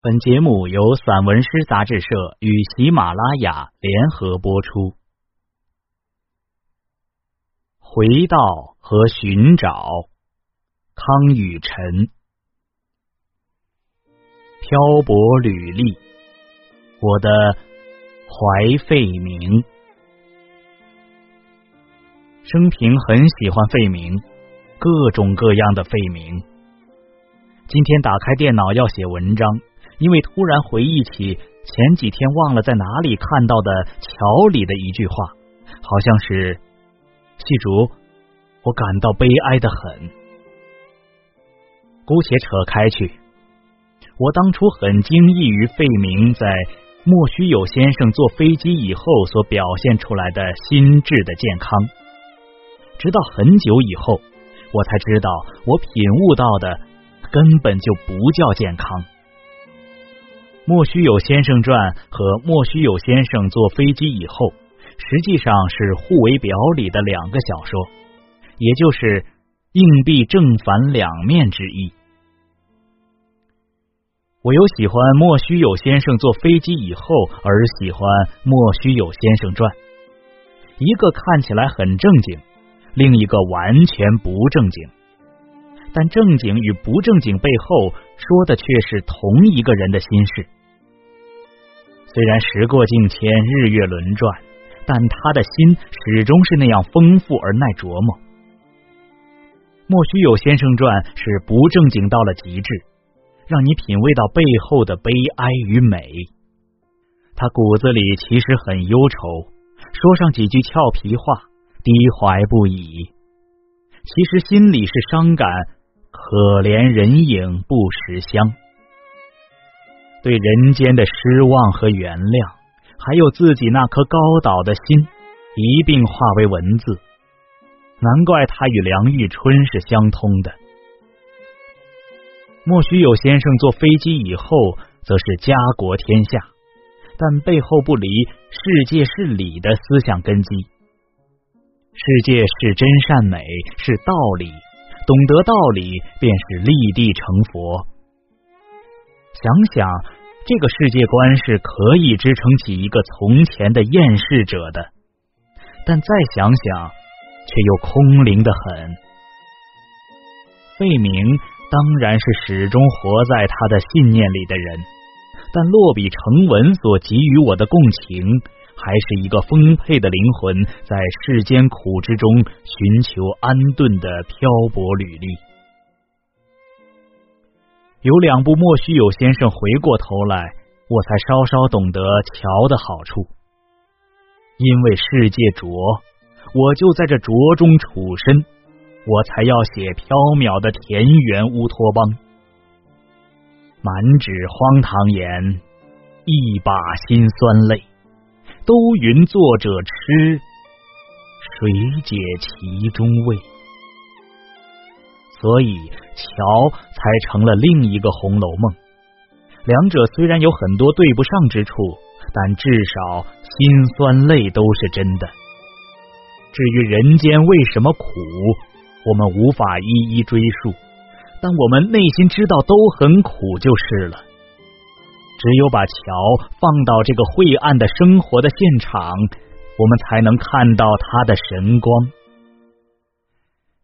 本节目由散文诗杂志社与喜马拉雅联合播出。回到和寻找，康雨晨。漂泊履历，我的怀费明。生平很喜欢费明，各种各样的费明。今天打开电脑要写文章。因为突然回忆起前几天忘了在哪里看到的桥里的一句话，好像是“细竹”，我感到悲哀的很。姑且扯开去，我当初很惊异于费明在莫须有先生坐飞机以后所表现出来的心智的健康，直到很久以后，我才知道我品悟到的根本就不叫健康。莫须有先生传和莫须有先生坐飞机以后，实际上是互为表里的两个小说，也就是硬币正反两面之意。我有喜欢莫须有先生坐飞机以后而喜欢莫须有先生传，一个看起来很正经，另一个完全不正经，但正经与不正经背后说的却是同一个人的心事。虽然时过境迁，日月轮转，但他的心始终是那样丰富而耐琢磨。莫须有先生传是不正经到了极致，让你品味到背后的悲哀与美。他骨子里其实很忧愁，说上几句俏皮话，低怀不已。其实心里是伤感，可怜人影不识香。对人间的失望和原谅，还有自己那颗高岛的心，一并化为文字。难怪他与梁玉春是相通的。莫须有先生坐飞机以后，则是家国天下，但背后不离世界是理的思想根基。世界是真善美，是道理，懂得道理便是立地成佛。想想，这个世界观是可以支撑起一个从前的厌世者的，但再想想，却又空灵的很。费明当然是始终活在他的信念里的人，但落笔成文所给予我的共情，还是一个丰沛的灵魂在世间苦之中寻求安顿的漂泊履历。有两部莫须有先生回过头来，我才稍稍懂得桥的好处。因为世界浊，我就在这浊中处身，我才要写飘渺的田园乌托邦。满纸荒唐言，一把辛酸泪，都云作者痴，谁解其中味？所以，桥才成了另一个《红楼梦》。两者虽然有很多对不上之处，但至少心酸泪都是真的。至于人间为什么苦，我们无法一一追述，但我们内心知道都很苦就是了。只有把桥放到这个晦暗的生活的现场，我们才能看到它的神光。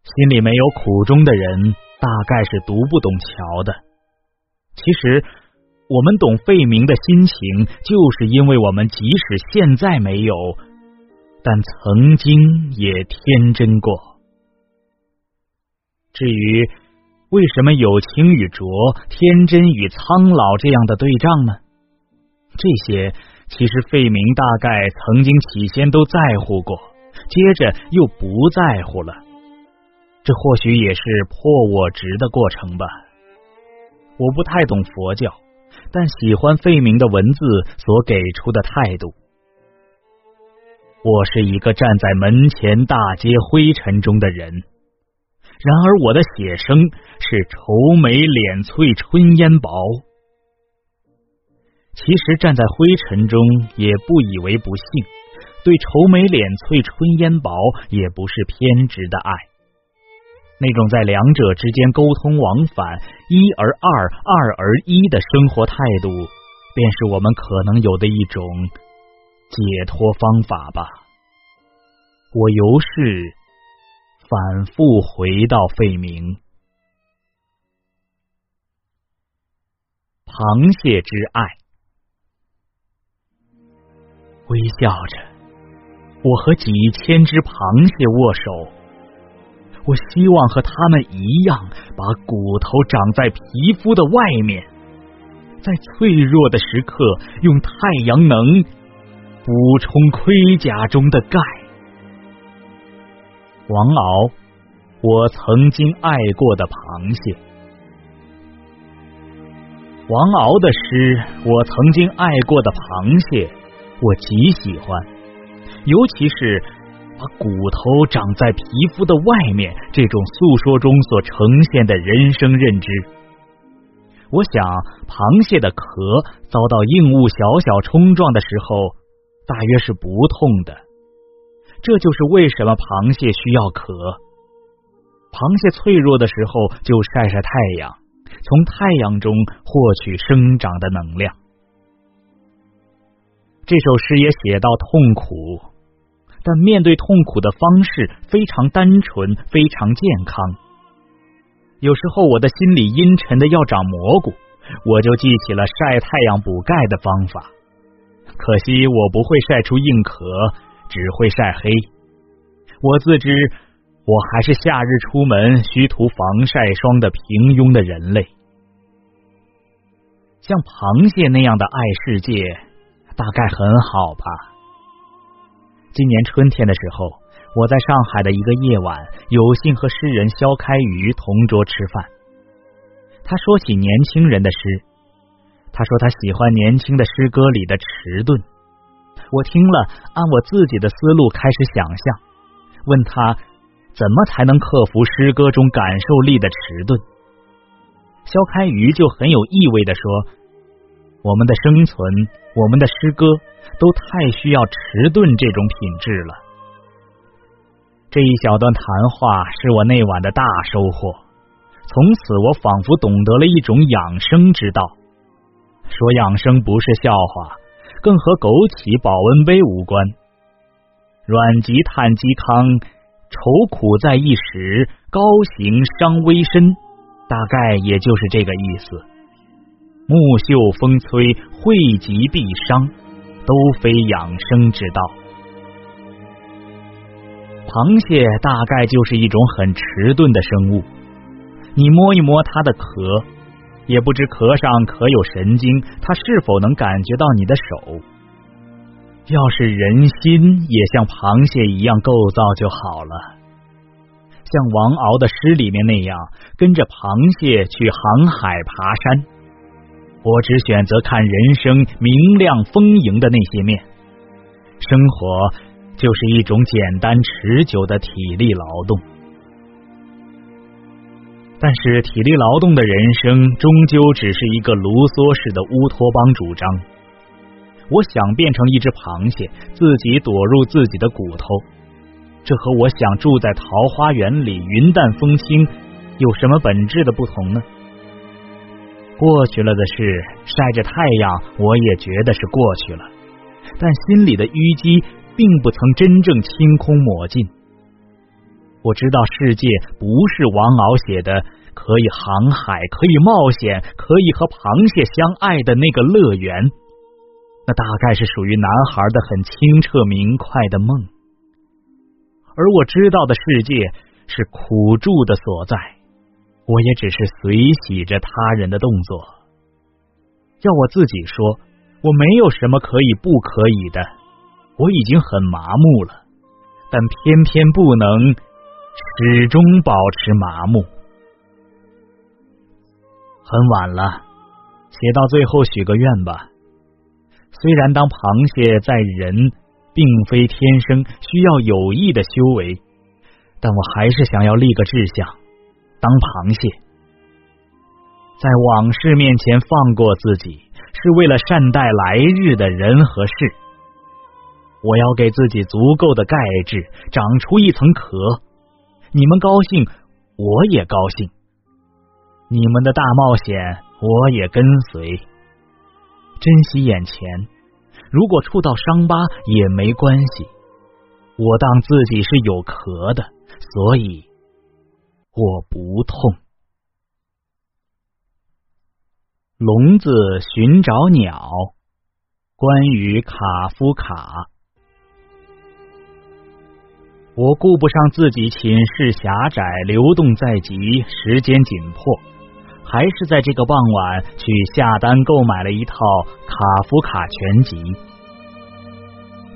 心里没有苦衷的人，大概是读不懂桥的。其实，我们懂费明的心情，就是因为我们即使现在没有，但曾经也天真过。至于为什么有情与浊、天真与苍老这样的对仗呢？这些其实费明大概曾经起先都在乎过，接着又不在乎了。这或许也是破我执的过程吧。我不太懂佛教，但喜欢费明的文字所给出的态度。我是一个站在门前大街灰尘中的人，然而我的写生是愁眉敛翠春烟薄。其实站在灰尘中也不以为不幸，对愁眉敛翠春烟薄也不是偏执的爱。那种在两者之间沟通往返、一而二、二而一的生活态度，便是我们可能有的一种解脱方法吧。我由是反复回到费明。螃蟹之爱，微笑着，我和几千只螃蟹握手。我希望和他们一样，把骨头长在皮肤的外面，在脆弱的时刻用太阳能补充盔甲中的钙。王敖，我曾经爱过的螃蟹。王敖的诗，我曾经爱过的螃蟹，我极喜欢。尤其是骨头长在皮肤的外面这种诉说中所呈现的人生认知。我想，螃蟹的壳遭到硬物小小冲撞的时候，大约是不痛的。这就是为什么螃蟹需要壳。螃蟹脆弱的时候，就晒晒太阳。从太阳中获取生长的能量。这首诗也写到痛苦，但面对痛苦的方式非常单纯，非常健康。有时候我的心里阴沉的要长蘑菇，我就记起了晒太阳补钙的方法。可惜我不会晒出硬壳，只会晒黑。我自知。我还是夏日出门需涂防晒霜的平庸的人类，像螃蟹那样的爱世界，大概很好吧。今年春天的时候，我在上海的一个夜晚，有幸和诗人肖开瑜同桌吃饭。他说起年轻人的诗，他说他喜欢年轻的诗歌里的迟钝。我听了，按我自己的思路开始想象，问他。怎么才能克服诗歌中感受力的迟钝？肖开瑜就很有意味的说：“我们的生存，我们的诗歌，都太需要迟钝这种品质了。”这一小段谈话是我那晚的大收获。从此，我仿佛懂得了一种养生之道。说养生不是笑话，更和枸杞保温杯无关。软极叹嵇康。愁苦在一时，高行伤微身，大概也就是这个意思。木秀风摧，惠及必伤，都非养生之道。螃蟹大概就是一种很迟钝的生物，你摸一摸它的壳，也不知壳上可有神经，它是否能感觉到你的手。要是人心也像螃蟹一样构造就好了，像王敖的诗里面那样，跟着螃蟹去航海爬山。我只选择看人生明亮丰盈的那些面。生活就是一种简单持久的体力劳动，但是体力劳动的人生终究只是一个卢梭式的乌托邦主张。我想变成一只螃蟹，自己躲入自己的骨头。这和我想住在桃花源里，云淡风轻，有什么本质的不同呢？过去了的事，晒着太阳，我也觉得是过去了。但心里的淤积，并不曾真正清空抹尽。我知道世界不是王敖写的，可以航海，可以冒险，可以和螃蟹相爱的那个乐园。那大概是属于男孩的很清澈明快的梦，而我知道的世界是苦住的所在，我也只是随喜着他人的动作。要我自己说，我没有什么可以不可以的，我已经很麻木了，但偏偏不能始终保持麻木。很晚了，写到最后许个愿吧。虽然当螃蟹在人，并非天生需要有意的修为，但我还是想要立个志向，当螃蟹，在往事面前放过自己，是为了善待来日的人和事。我要给自己足够的钙质，长出一层壳。你们高兴，我也高兴。你们的大冒险，我也跟随。珍惜眼前，如果触到伤疤也没关系。我当自己是有壳的，所以我不痛。笼子寻找鸟，关于卡夫卡。我顾不上自己寝室狭窄、流动在即、时间紧迫，还是在这个傍晚去下单购买了一套卡夫卡全集。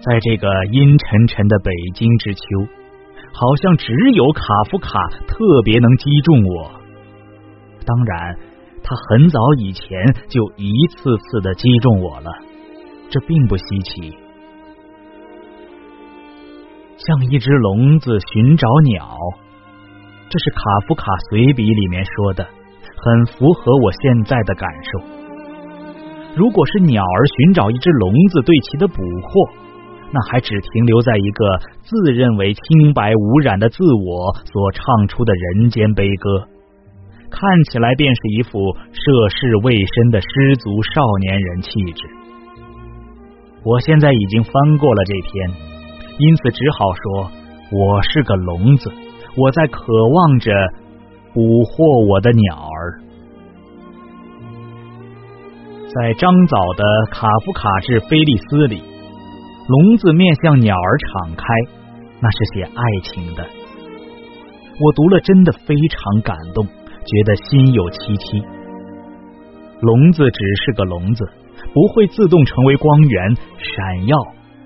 在这个阴沉沉的北京之秋，好像只有卡夫卡特别能击中我。当然，他很早以前就一次次的击中我了，这并不稀奇。像一只笼子寻找鸟，这是卡夫卡随笔里面说的，很符合我现在的感受。如果是鸟儿寻找一只笼子对其的捕获。那还只停留在一个自认为清白无染的自我所唱出的人间悲歌，看起来便是一副涉世未深的失足少年人气质。我现在已经翻过了这篇，因此只好说，我是个聋子，我在渴望着捕获我的鸟儿。在张早的《卡夫卡致菲利斯》里。笼子面向鸟儿敞开，那是写爱情的。我读了，真的非常感动，觉得心有戚戚。笼子只是个笼子，不会自动成为光源，闪耀，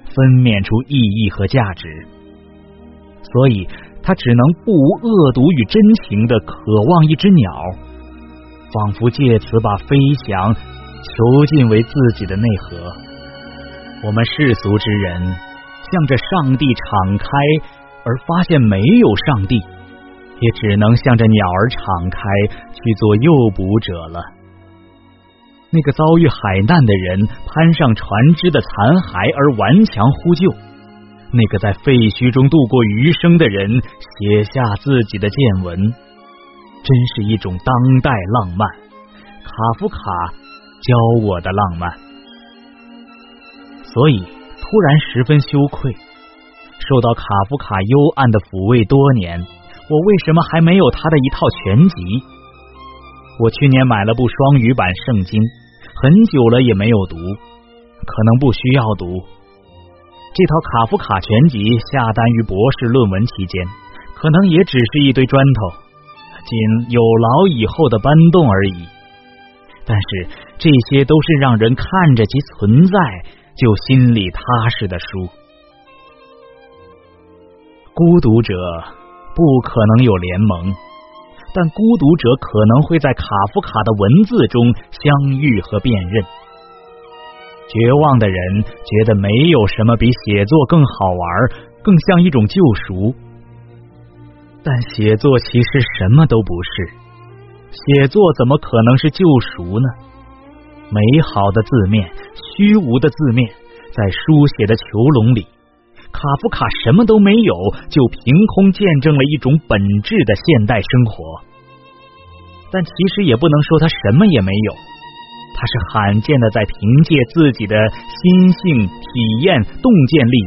分娩出意义和价值，所以他只能不无恶毒与真情的渴望一只鸟，仿佛借此把飞翔囚禁为自己的内核。我们世俗之人向着上帝敞开，而发现没有上帝，也只能向着鸟儿敞开去做诱捕者了。那个遭遇海难的人攀上船只的残骸而顽强呼救，那个在废墟中度过余生的人写下自己的见闻，真是一种当代浪漫。卡夫卡教我的浪漫。所以，突然十分羞愧。受到卡夫卡幽暗的抚慰多年，我为什么还没有他的一套全集？我去年买了部双语版圣经，很久了也没有读，可能不需要读。这套卡夫卡全集下单于博士论文期间，可能也只是一堆砖头，仅有劳以后的搬动而已。但是这些都是让人看着其存在。就心里踏实的书，孤独者不可能有联盟，但孤独者可能会在卡夫卡的文字中相遇和辨认。绝望的人觉得没有什么比写作更好玩，更像一种救赎。但写作其实什么都不是，写作怎么可能是救赎呢？美好的字面。虚无的字面，在书写的囚笼里，卡夫卡什么都没有，就凭空见证了一种本质的现代生活。但其实也不能说他什么也没有，他是罕见的在凭借自己的心性、体验、洞见力，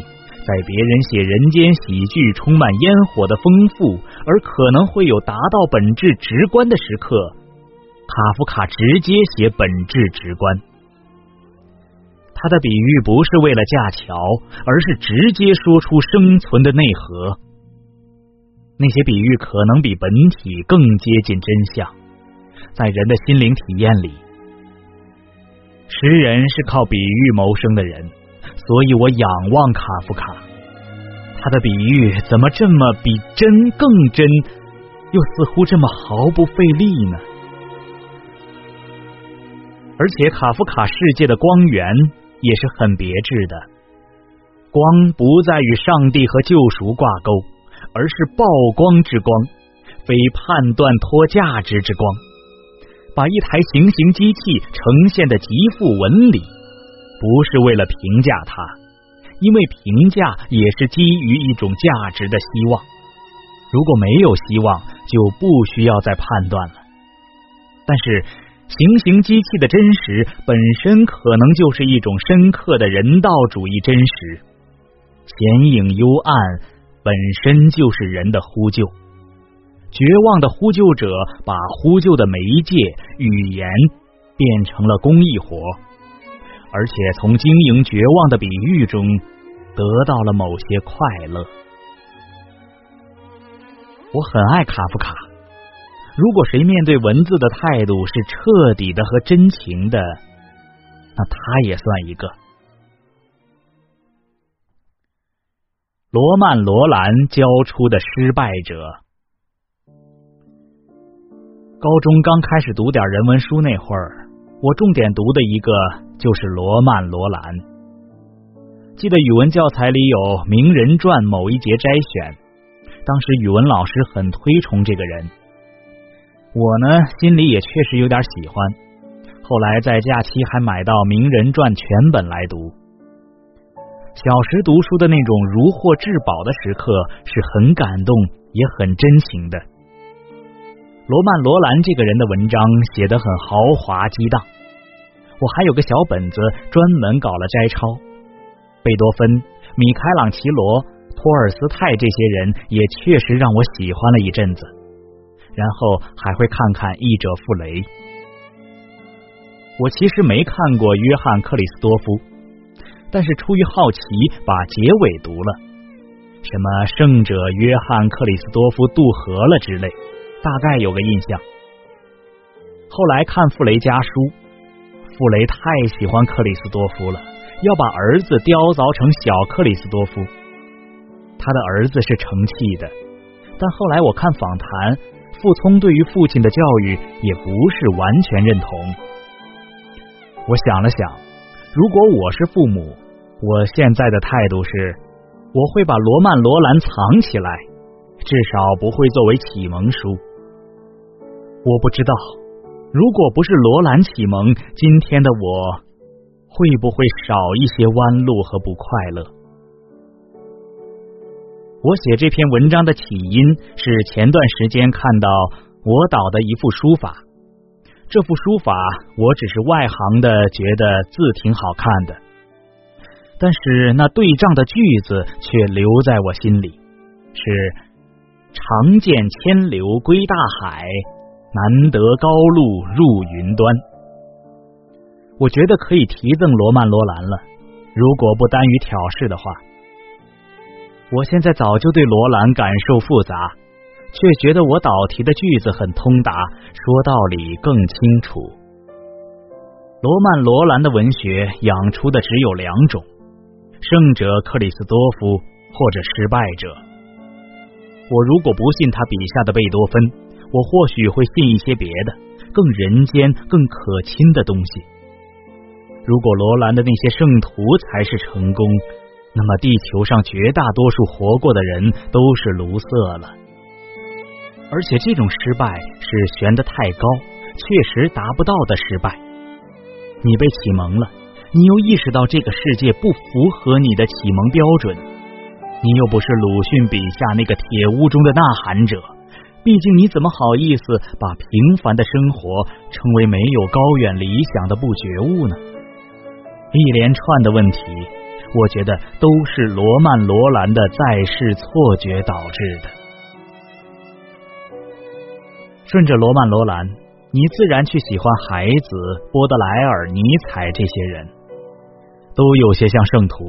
在别人写人间喜剧充满烟火的丰富，而可能会有达到本质直观的时刻，卡夫卡直接写本质直观。他的比喻不是为了架桥，而是直接说出生存的内核。那些比喻可能比本体更接近真相。在人的心灵体验里，诗人是靠比喻谋生的人，所以我仰望卡夫卡。他的比喻怎么这么比真更真，又似乎这么毫不费力呢？而且卡夫卡世界的光源。也是很别致的。光不再与上帝和救赎挂钩，而是曝光之光，非判断托价值之光。把一台行刑机器呈现的极富纹理，不是为了评价它，因为评价也是基于一种价值的希望。如果没有希望，就不需要再判断了。但是，行刑机器的真实本身可能就是一种深刻的人道主义真实。显影幽暗本身就是人的呼救，绝望的呼救者把呼救的媒介语言变成了公益活，而且从经营绝望的比喻中得到了某些快乐。我很爱卡夫卡。如果谁面对文字的态度是彻底的和真情的，那他也算一个。罗曼·罗兰教出的失败者。高中刚开始读点人文书那会儿，我重点读的一个就是罗曼·罗兰。记得语文教材里有《名人传》某一节摘选。当时语文老师很推崇这个人，我呢心里也确实有点喜欢。后来在假期还买到《名人传》全本来读。小时读书的那种如获至宝的时刻是很感动也很真情的。罗曼·罗兰这个人的文章写得很豪华激荡，我还有个小本子专门搞了摘抄。贝多芬、米开朗基罗。托尔斯泰这些人也确实让我喜欢了一阵子，然后还会看看译者傅雷。我其实没看过约翰克里斯多夫，但是出于好奇把结尾读了，什么圣者约翰克里斯多夫渡河了之类，大概有个印象。后来看傅雷家书，傅雷太喜欢克里斯多夫了，要把儿子雕凿成小克里斯多夫。他的儿子是成器的，但后来我看访谈，傅聪对于父亲的教育也不是完全认同。我想了想，如果我是父母，我现在的态度是，我会把罗曼·罗兰藏起来，至少不会作为启蒙书。我不知道，如果不是罗兰启蒙，今天的我会不会少一些弯路和不快乐？我写这篇文章的起因是前段时间看到我导的一幅书法，这幅书法我只是外行的觉得字挺好看的，但是那对仗的句子却留在我心里，是长见千流归大海，难得高路入云端。我觉得可以提赠罗曼·罗兰了，如果不耽于挑事的话。我现在早就对罗兰感受复杂，却觉得我导题的句子很通达，说道理更清楚。罗曼·罗兰的文学养出的只有两种：胜者克里斯多夫，或者失败者。我如果不信他笔下的贝多芬，我或许会信一些别的、更人间、更可亲的东西。如果罗兰的那些圣徒才是成功。那么，地球上绝大多数活过的人都是卢瑟了，而且这种失败是悬得太高，确实达不到的失败。你被启蒙了，你又意识到这个世界不符合你的启蒙标准，你又不是鲁迅笔下那个铁屋中的呐喊者，毕竟你怎么好意思把平凡的生活称为没有高远理想的不觉悟呢？一连串的问题。我觉得都是罗曼·罗兰的在世错觉导致的。顺着罗曼·罗兰，你自然去喜欢孩子、波德莱尔、尼采这些人，都有些像圣徒。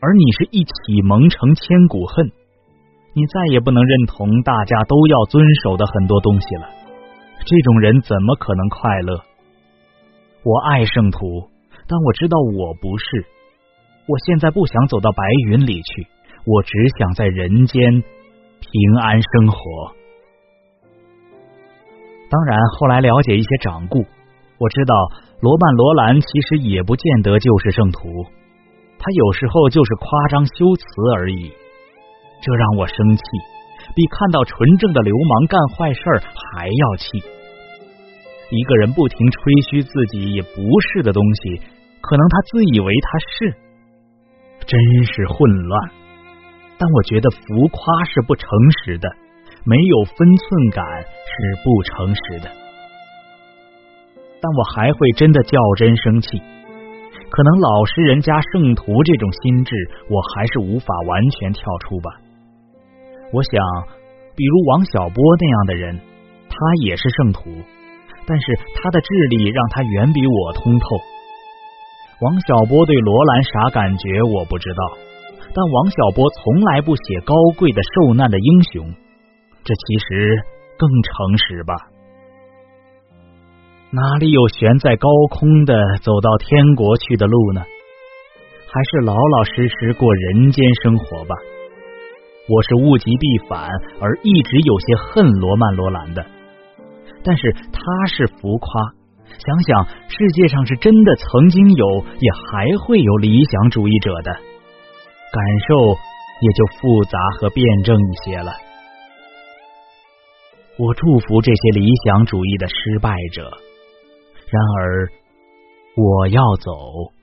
而你是一启蒙成千古恨，你再也不能认同大家都要遵守的很多东西了。这种人怎么可能快乐？我爱圣徒，但我知道我不是。我现在不想走到白云里去，我只想在人间平安生活。当然，后来了解一些掌故，我知道罗曼·罗兰其实也不见得就是圣徒，他有时候就是夸张修辞而已。这让我生气，比看到纯正的流氓干坏事还要气。一个人不停吹嘘自己也不是的东西，可能他自以为他是。真是混乱，但我觉得浮夸是不诚实的，没有分寸感是不诚实的。但我还会真的较真生气。可能老实人家圣徒这种心智，我还是无法完全跳出吧。我想，比如王小波那样的人，他也是圣徒，但是他的智力让他远比我通透。王小波对罗兰啥感觉我不知道，但王小波从来不写高贵的受难的英雄，这其实更诚实吧。哪里有悬在高空的走到天国去的路呢？还是老老实实过人间生活吧。我是物极必反，而一直有些恨罗曼·罗兰的。但是他是浮夸，想想世界上是真的曾经有，也还会有理想主义者的，感受也就复杂和辩证一些了。我祝福这些理想主义的失败者。然而，我要走。